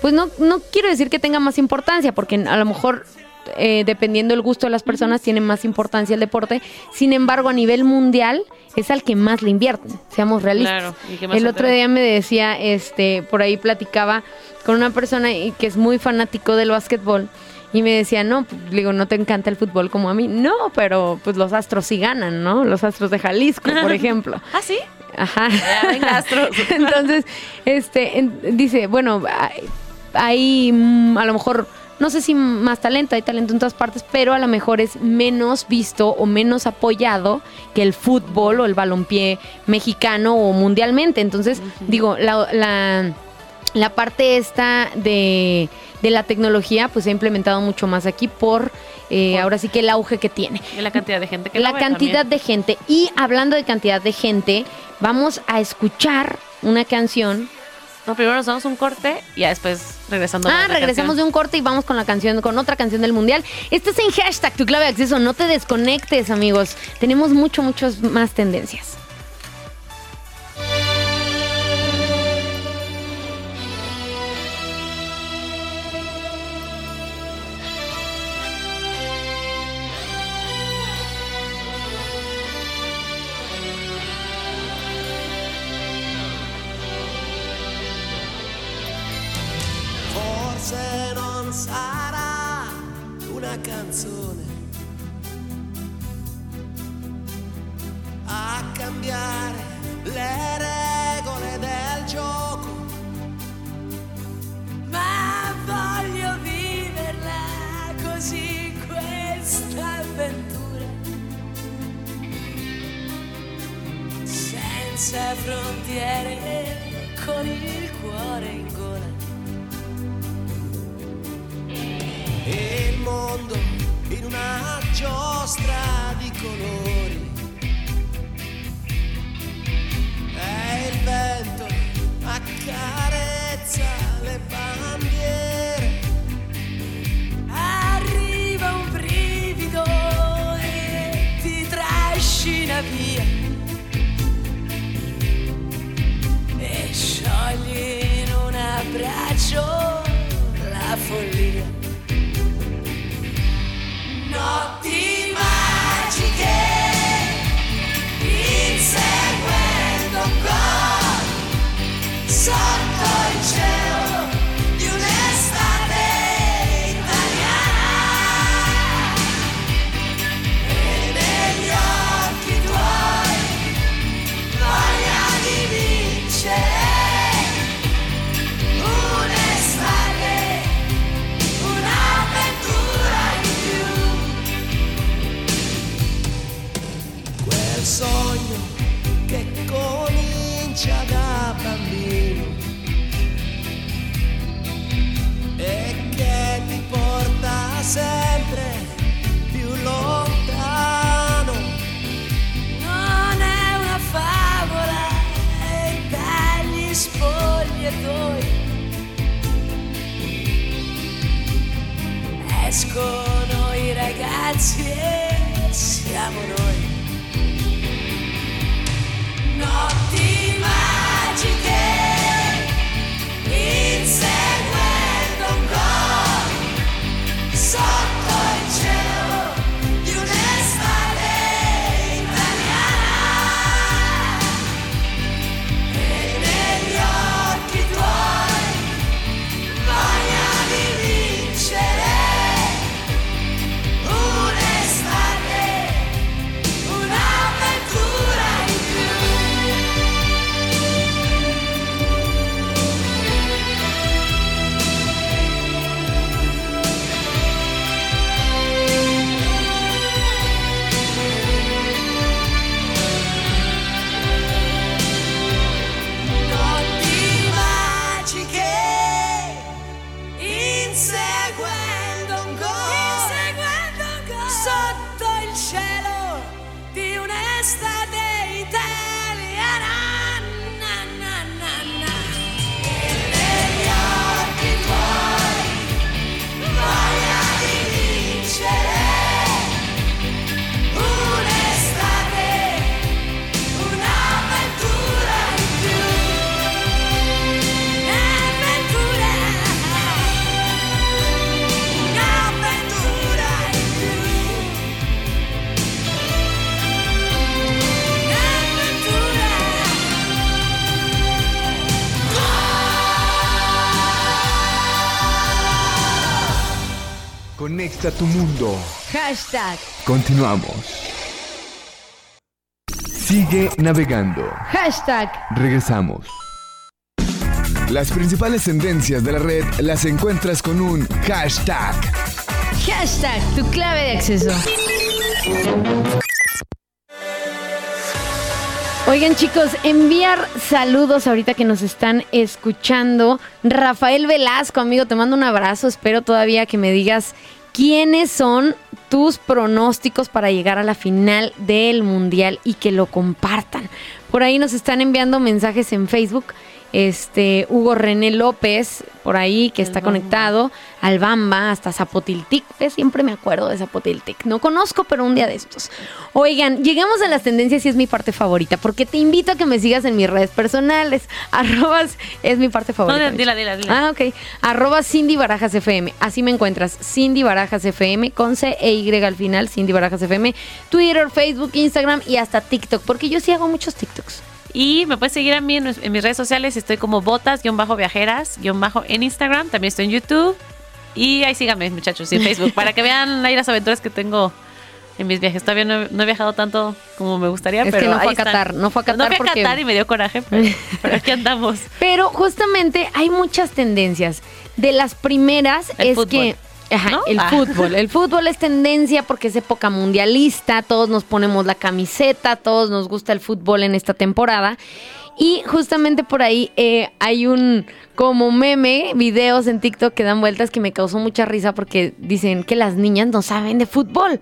Speaker 2: pues no, no quiero decir que tenga más importancia, porque a lo mejor, eh, dependiendo del gusto de las personas, tiene más importancia el deporte. Sin embargo, a nivel mundial, es al que más le invierten, seamos realistas.
Speaker 3: Claro,
Speaker 2: El otro día me decía, este, por ahí platicaba con una persona y- que es muy fanático del básquetbol. Y me decía, no, pues, digo, no te encanta el fútbol como a mí. No, pero pues los astros sí ganan, ¿no? Los astros de Jalisco, por *laughs* ejemplo.
Speaker 3: ¿Ah, sí?
Speaker 2: Ajá.
Speaker 3: Ya, venga, Astros. *laughs*
Speaker 2: Entonces, este, en- dice, bueno, hay, hay, mm, a lo mejor, no sé si más talento, hay talento en todas partes, pero a lo mejor es menos visto o menos apoyado que el fútbol o el balompié mexicano o mundialmente. Entonces, digo, la, la, la parte esta de, de la tecnología, pues se ha implementado mucho más aquí por, eh,
Speaker 3: Por-
Speaker 2: ahora sí que el auge que tiene
Speaker 3: Y la cantidad de gente que
Speaker 2: la cantidad
Speaker 3: también.
Speaker 2: de gente. Y hablando de cantidad de gente, vamos a escuchar una canción.
Speaker 3: No, primero nos damos un corte y ya después regresando.
Speaker 2: Ah,
Speaker 3: a la
Speaker 2: regresamos
Speaker 3: canción.
Speaker 2: de un corte y vamos con la canción, con otra canción del mundial. Estás en hashtag tu clave de acceso. No te desconectes, amigos. Tenemos mucho, muchas más tendencias.
Speaker 9: Frontiere, con il cuore in gola. e il mondo in una giostra di colori. E il vento accarezza ragazzi e
Speaker 4: Conecta tu mundo.
Speaker 2: Hashtag,
Speaker 4: Continuamos. Sigue navegando.
Speaker 2: hashtag.
Speaker 4: Regresamos. Las principales tendencias de la red las encuentras con un hashtag.
Speaker 2: Hashtag, tu clave de acceso. Oigan chicos, enviar saludos ahorita que nos están escuchando. Rafael Velasco, amigo, te mando un abrazo. Espero todavía que me digas quiénes son tus pronósticos para llegar a la final del Mundial y que lo compartan. Por ahí nos están enviando mensajes en Facebook. Este, Hugo René López, por ahí, que está conectado, Albamba, hasta Zapotiltic, siempre me acuerdo de Zapotiltic. No conozco, pero un día de estos. Oigan, llegamos a las tendencias y es mi parte favorita, porque te invito a que me sigas en mis redes personales. *laughs* Arrobas es mi parte favorita.
Speaker 3: No, dila, dila, dila.
Speaker 2: Ah, ok. Arroba Cindy Barajas FM. Así me encuentras. Cindy Barajas FM con C e Y al final. Cindy Barajas FM. Twitter, Facebook, Instagram y hasta TikTok. Porque yo sí hago muchos TikToks.
Speaker 3: Y me puedes seguir a mí en, en mis redes sociales. Estoy como botas-viajeras- en Instagram. También estoy en YouTube. Y ahí síganme, muchachos, en Facebook. para que vean ahí las aventuras que tengo en mis viajes. Todavía no, he- no he viajado tanto como me gustaría.
Speaker 2: Es que
Speaker 3: pero
Speaker 2: no fue
Speaker 3: ahí
Speaker 2: a Qatar, no fue a Qatar
Speaker 3: No fui a
Speaker 2: porque-
Speaker 3: Qatar y me dio coraje. Pero, *laughs* pero aquí andamos.
Speaker 2: Pero justamente hay muchas tendencias. De las primeras
Speaker 3: El
Speaker 2: es
Speaker 3: fútbol,
Speaker 2: que. Ajá,
Speaker 3: ¿no?
Speaker 2: el
Speaker 3: Ah.
Speaker 2: fútbol. El *laughs* fútbol es tendencia porque es época mundialista, todos nos ponemos la camiseta, todos nos gusta el fútbol en esta temporada. Y justamente por ahí eh, hay un como meme, videos en TikTok que dan vueltas que me causó mucha risa porque dicen que las niñas no saben de fútbol.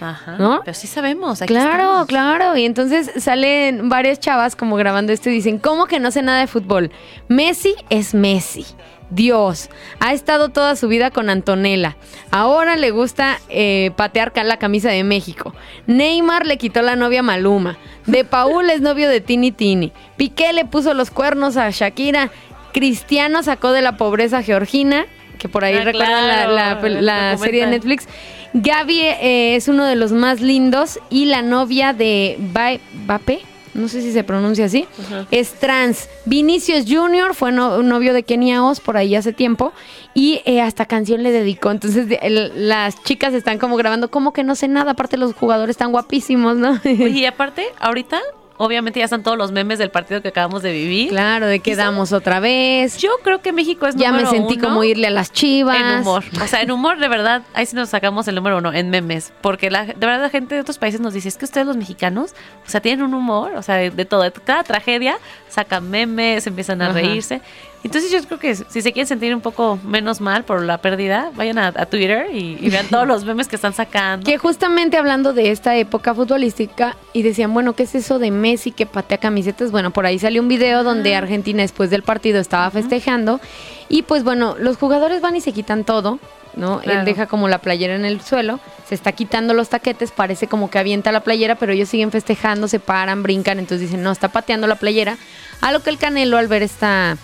Speaker 3: Ajá.
Speaker 2: ¿No?
Speaker 3: Pero sí sabemos. aquí
Speaker 2: Claro,
Speaker 3: estamos.
Speaker 2: claro. Y entonces salen varias chavas como grabando esto y dicen, ¿cómo que no sé nada de fútbol? Messi es Messi. Dios, ha estado toda su vida con Antonella. Ahora le gusta eh, patear la camisa de México. Neymar le quitó la novia a Maluma. De Paul es novio de Tini Tini. Piqué le puso los cuernos a Shakira. Cristiano sacó de la pobreza a Georgina, que por ahí
Speaker 3: Ah,
Speaker 2: recuerdan la-
Speaker 3: claro,
Speaker 2: la,
Speaker 3: el
Speaker 2: la serie de. Netflix. Gaby eh, es uno de los más lindos y la novia de Ba- Bape, no sé si se pronuncia así, es trans. Vinicius Jr. fue no- novio de Kenia Oz por ahí hace tiempo y eh, hasta canción le dedicó. Entonces de- el- las chicas están como grabando, como que no sé nada, aparte los jugadores están guapísimos, ¿no?
Speaker 3: Oye, *laughs* y aparte, ahorita, obviamente ya están todos los memes del partido que acabamos de vivir.
Speaker 2: claro, de que damos otra vez.
Speaker 3: Yo creo que México es
Speaker 2: ya me
Speaker 3: número
Speaker 2: sentí
Speaker 3: uno
Speaker 2: como irle a las chivas.
Speaker 3: En humor. O sea, en humor, de verdad, ahí sí nos sacamos el número uno, en memes. Porque la, de verdad la gente de otros países nos dice, es que ustedes los mexicanos, o sea, tienen un humor, o sea, de, de todo. De cada tragedia sacan memes, empiezan a
Speaker 2: Ajá.
Speaker 3: reírse. Entonces yo creo que si se quieren sentir un poco menos mal por la pérdida, vayan a, a Twitter y, y vean todos los memes que están sacando.
Speaker 2: Que justamente hablando de esta época futbolística y decían, bueno, ¿qué es eso de Messi que patea camisetas? Bueno, por ahí salió un video donde Argentina después del partido estaba festejando y pues bueno, los jugadores van y se quitan todo, ¿no? Él deja como la playera en el suelo, se está quitando los taquetes, parece como que avienta la playera, pero ellos siguen festejando, se paran, brincan, entonces dicen, no, está pateando la playera. A lo que el Canelo al ver esta...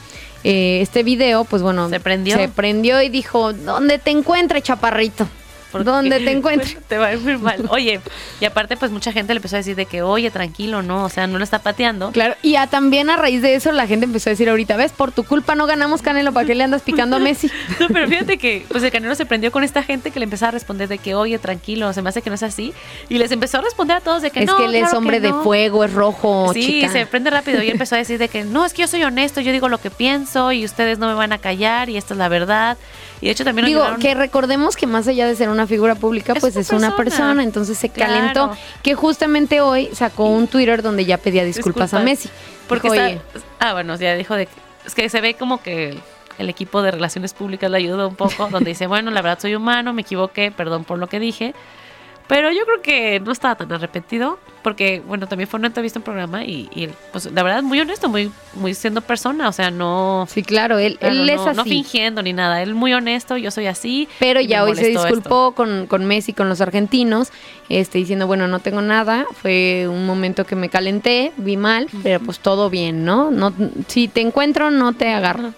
Speaker 2: eh, este video, pues bueno,
Speaker 3: Se prendió.
Speaker 2: se prendió y dijo, ¿dónde te encuentres, chaparrito? ¿Dónde te *laughs* encuentres?
Speaker 3: Bueno, te va a ir muy mal. Oye, y aparte, pues mucha gente le empezó a decir de que, oye, tranquilo, no, o sea, no lo está pateando.
Speaker 2: Claro, y a, también a raíz de eso la gente empezó a decir ahorita, ves, por tu culpa no ganamos Canelo, ¿para qué le andas picando a Messi? *laughs*
Speaker 3: No, pero fíjate que pues el canelo se prendió con esta gente que le empezaba a responder de que, oye, tranquilo, se me hace que no es así. Y les empezó a responder a todos de que
Speaker 2: es
Speaker 3: no.
Speaker 2: que él es hombre de
Speaker 3: no".
Speaker 2: fuego, es rojo,
Speaker 3: Sí,
Speaker 2: chica.
Speaker 3: se prende rápido y empezó a decir de que no, es que yo soy honesto, yo digo lo que pienso y ustedes no me van a callar y esta es la verdad. Y de hecho también
Speaker 2: Digo,
Speaker 3: ayudaron-
Speaker 2: que recordemos que más allá de ser una figura pública,
Speaker 3: Es
Speaker 2: pues
Speaker 3: una
Speaker 2: es una
Speaker 3: persona.
Speaker 2: entonces se
Speaker 3: Claro.
Speaker 2: calentó. Que justamente hoy sacó un Twitter donde ya pedía disculpas, a. Messi.
Speaker 3: Porque
Speaker 2: Dijo,
Speaker 3: está-
Speaker 2: "Oye,
Speaker 3: Ah, bueno, ya dijo de. Es que se ve como que el, el equipo de relaciones públicas le ayuda un poco, *laughs* donde dice, bueno, la verdad soy humano, me equivoqué, perdón por lo que dije. Pero yo creo que no estaba tan arrepentido, porque, bueno, también fue una entrevista en programa y, y, pues, la verdad, muy honesto, muy, muy siendo persona, o sea, no...
Speaker 2: Sí, claro, él,
Speaker 3: claro,
Speaker 2: él
Speaker 3: no,
Speaker 2: es así.
Speaker 3: no fingiendo ni nada, él muy honesto, yo soy así.
Speaker 2: Pero ya hoy se disculpó con, con Messi, con los argentinos, este, diciendo, bueno, no tengo nada, fue un momento que me calenté, vi mal, pero pues todo bien, ¿no? no si te encuentro, no te agarro.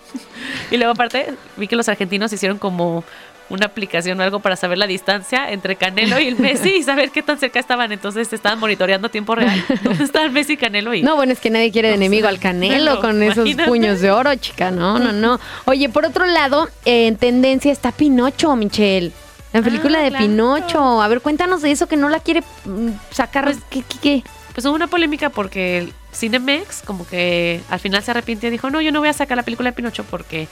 Speaker 3: Y luego aparte vi que los argentinos hicieron como una aplicación o algo para saber la distancia entre Canelo y el Messi y saber qué tan cerca estaban. Entonces estaban monitoreando a tiempo real *laughs* dónde estaban Messi y Canelo. Y
Speaker 2: No, bueno, es que nadie quiere de enemigo al Canelo
Speaker 3: no,
Speaker 2: con esos
Speaker 3: imagínate.
Speaker 2: puños de oro, chica, no, no, no. Oye, por otro lado, eh, en tendencia está Pinocho, Michelle. La película
Speaker 3: Ah,
Speaker 2: de
Speaker 3: claro.
Speaker 2: Pinocho. A ver, cuéntanos de eso que no la quiere mm, sacar.
Speaker 3: Pues,
Speaker 2: ¿Qué, qué, qué?
Speaker 3: pues hubo una polémica porque el Cinemex como que al final se arrepintió y dijo, no, yo no voy a sacar la película de Pinocho porque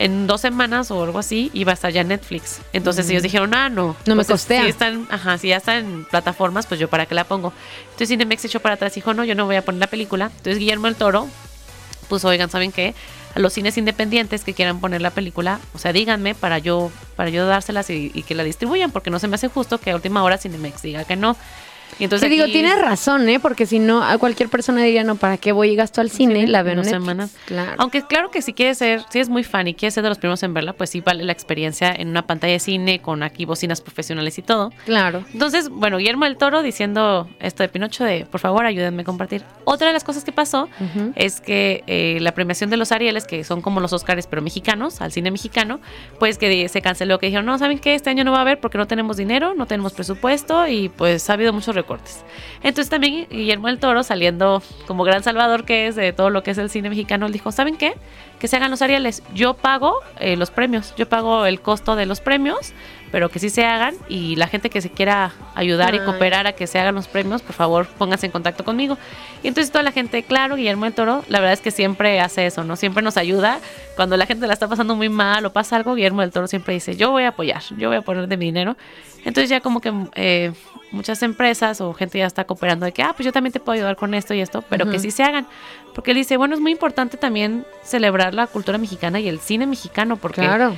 Speaker 3: en dos semanas o algo así iba a estar ya en Netflix. Entonces ellos dijeron, ah, no.
Speaker 2: No me
Speaker 3: Pues,
Speaker 2: costea.
Speaker 3: Si, están, ajá, si ya está en plataformas, pues yo para qué la pongo. Entonces Cinemex echó para atrás y dijo, no, yo no voy a poner la película. Entonces Guillermo el Toro pues oigan, ¿saben qué? A los cines independientes que quieran poner la película, o sea, díganme para yo, para yo dárselas y, y que la distribuyan, porque no se me hace justo que a última hora Cinemex diga que no. Y entonces
Speaker 2: Te digo,
Speaker 3: aquí-
Speaker 2: tienes razón, ¿eh? Porque si no, a cualquier persona diría, no, ¿para qué voy y gasto al cine? La veo en
Speaker 3: semanas.
Speaker 2: Claro.
Speaker 3: Aunque claro que si quieres ser, si es muy fan y quieres ser de los primeros en verla, pues sí vale la experiencia en una pantalla de cine con aquí bocinas profesionales y todo.
Speaker 2: Claro.
Speaker 3: Entonces, bueno, Guillermo del Toro diciendo esto de Pinocho de, por favor, ayúdenme a compartir. Otra de las cosas que pasó es que eh, la premiación de los Arieles, que son como los Oscars, pero mexicanos, al cine mexicano, pues que se canceló, que dijeron, no, ¿saben qué? Este año no va a haber porque no tenemos dinero, no tenemos presupuesto y pues ha habido muchos recortes. Entonces también Guillermo del Toro, saliendo como gran salvador que es de todo lo que es el cine mexicano, dijo, ¿saben qué? Que se hagan los Arieles. Yo pago eh, los premios, yo pago el costo de los premios, pero que sí se hagan y la gente que se quiera ayudar y
Speaker 2: Ay.
Speaker 3: cooperar a que se hagan los premios, por favor, pónganse en contacto conmigo. Y entonces toda la gente, claro, Guillermo del Toro, la verdad es que siempre hace eso, ¿no? Siempre nos ayuda. Cuando la gente la está pasando muy mal o pasa algo, Guillermo del Toro siempre dice, yo voy a apoyar, yo voy a poner de mi dinero. Entonces ya como que eh, muchas empresas o gente ya está cooperando de que, ah, pues yo también te puedo ayudar con esto y esto, pero que
Speaker 2: Ujú.
Speaker 3: sí se hagan. Porque él dice, bueno, es muy importante también celebrar la cultura mexicana y el cine mexicano, porque
Speaker 2: Claro.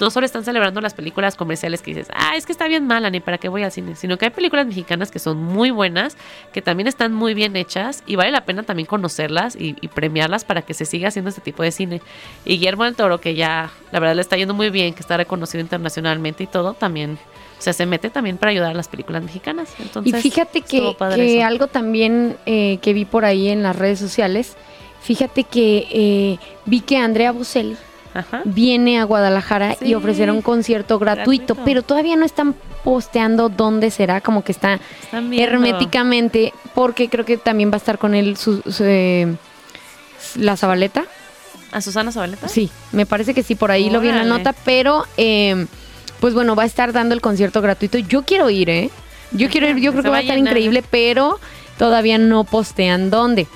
Speaker 3: No solo están celebrando las películas comerciales que dices, ah, es que está bien mala, ni para qué voy al cine, sino que hay películas mexicanas que son muy buenas, que también están muy bien hechas y vale la pena también conocerlas y, y premiarlas para que se siga haciendo este tipo de cine. Y Guillermo del Toro, que ya la verdad le está yendo muy bien, que está reconocido internacionalmente y todo, también, o sea, se mete también para ayudar a las películas mexicanas.
Speaker 2: Y
Speaker 3: Entonces,
Speaker 2: fíjate que, que algo también eh, que vi por ahí en las redes sociales, fíjate que eh, vi que Andrea Bocelli
Speaker 3: Ajá.
Speaker 2: viene a Guadalajara y ofrecerá un concierto gratuito,
Speaker 3: Gratuito.
Speaker 2: pero todavía no están posteando dónde será, como que está herméticamente, porque creo que también va a estar con él su, su, eh, la Zabaleta.
Speaker 3: ¿A Susana Zabaleta?
Speaker 2: Sí, me parece que sí, por ahí lo vi en la nota, pero eh, pues bueno, va a estar dando el concierto gratuito. Yo quiero ir, ¿eh? Yo quiero ir, yo creo que va a
Speaker 3: a
Speaker 2: estar
Speaker 3: llenar.
Speaker 2: increíble, pero todavía no postean dónde.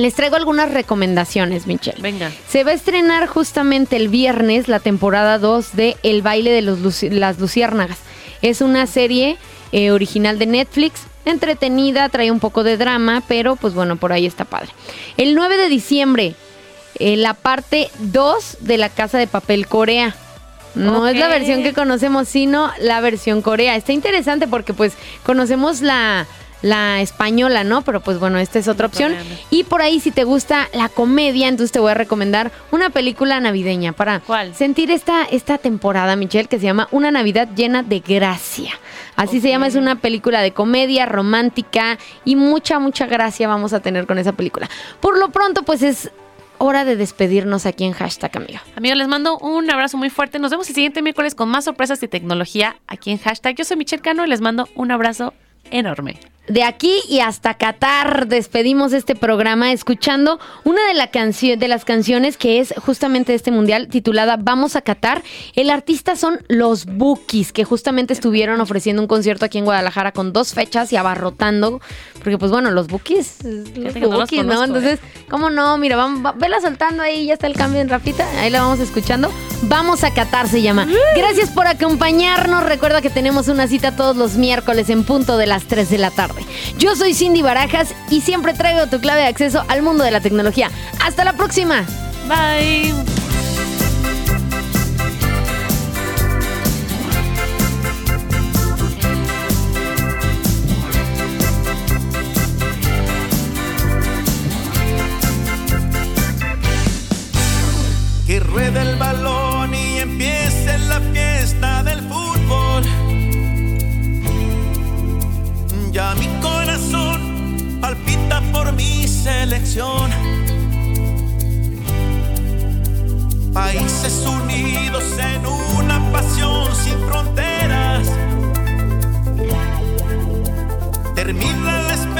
Speaker 2: Les traigo algunas recomendaciones, Michelle.
Speaker 3: Venga.
Speaker 2: Se va a estrenar justamente el viernes la temporada 2 de El baile de los luci- las luciérnagas. Es una serie eh, original de Netflix, entretenida, trae un poco de drama, pero pues bueno, por ahí está padre. El 9 de diciembre eh, la parte 2 de la Casa de Papel Corea. No es la versión que conocemos, sino la versión Corea. Está interesante porque pues conocemos la, la española, ¿no? Pero pues bueno, esta es otra opción. Y por ahí si te gusta la comedia, entonces te voy a recomendar una película navideña para
Speaker 3: ¿Cuál?
Speaker 2: sentir esta, esta temporada, Michelle, que se llama Una Navidad llena de gracia. Así se llama, es una película de comedia romántica y mucha, mucha gracia vamos a tener con esa película. Por lo pronto, pues es hora de despedirnos aquí en hashtag, amigo.
Speaker 3: Amigos, les mando un abrazo muy fuerte. Nos vemos el siguiente miércoles con más sorpresas y tecnología aquí en hashtag. Yo soy Michelle Cano y les mando un abrazo enorme.
Speaker 2: De aquí y hasta Qatar despedimos este programa escuchando una de, la de las canciones que es justamente de este mundial titulada Vamos a Qatar. El artista son los Bookies que justamente estuvieron ofreciendo un concierto aquí en Guadalajara con dos fechas y abarrotando. Porque pues bueno, los Bookies, los
Speaker 3: no
Speaker 2: Bookies, ¿no? Entonces, ¿cómo no? Mira, vamos, va- vela soltando ahí, ya está el cambio en Rafita. Ahí la vamos escuchando. Vamos a Qatar se llama. Gracias por acompañarnos. Recuerda que tenemos una cita todos los miércoles en punto de las 3 de la tarde. Yo soy Cindy Barajas y siempre traigo tu clave de acceso al mundo de la tecnología. Hasta la próxima.
Speaker 3: Bye.
Speaker 6: Que ruede el balón mi selección. Países unidos en una pasión sin fronteras. Termina la espera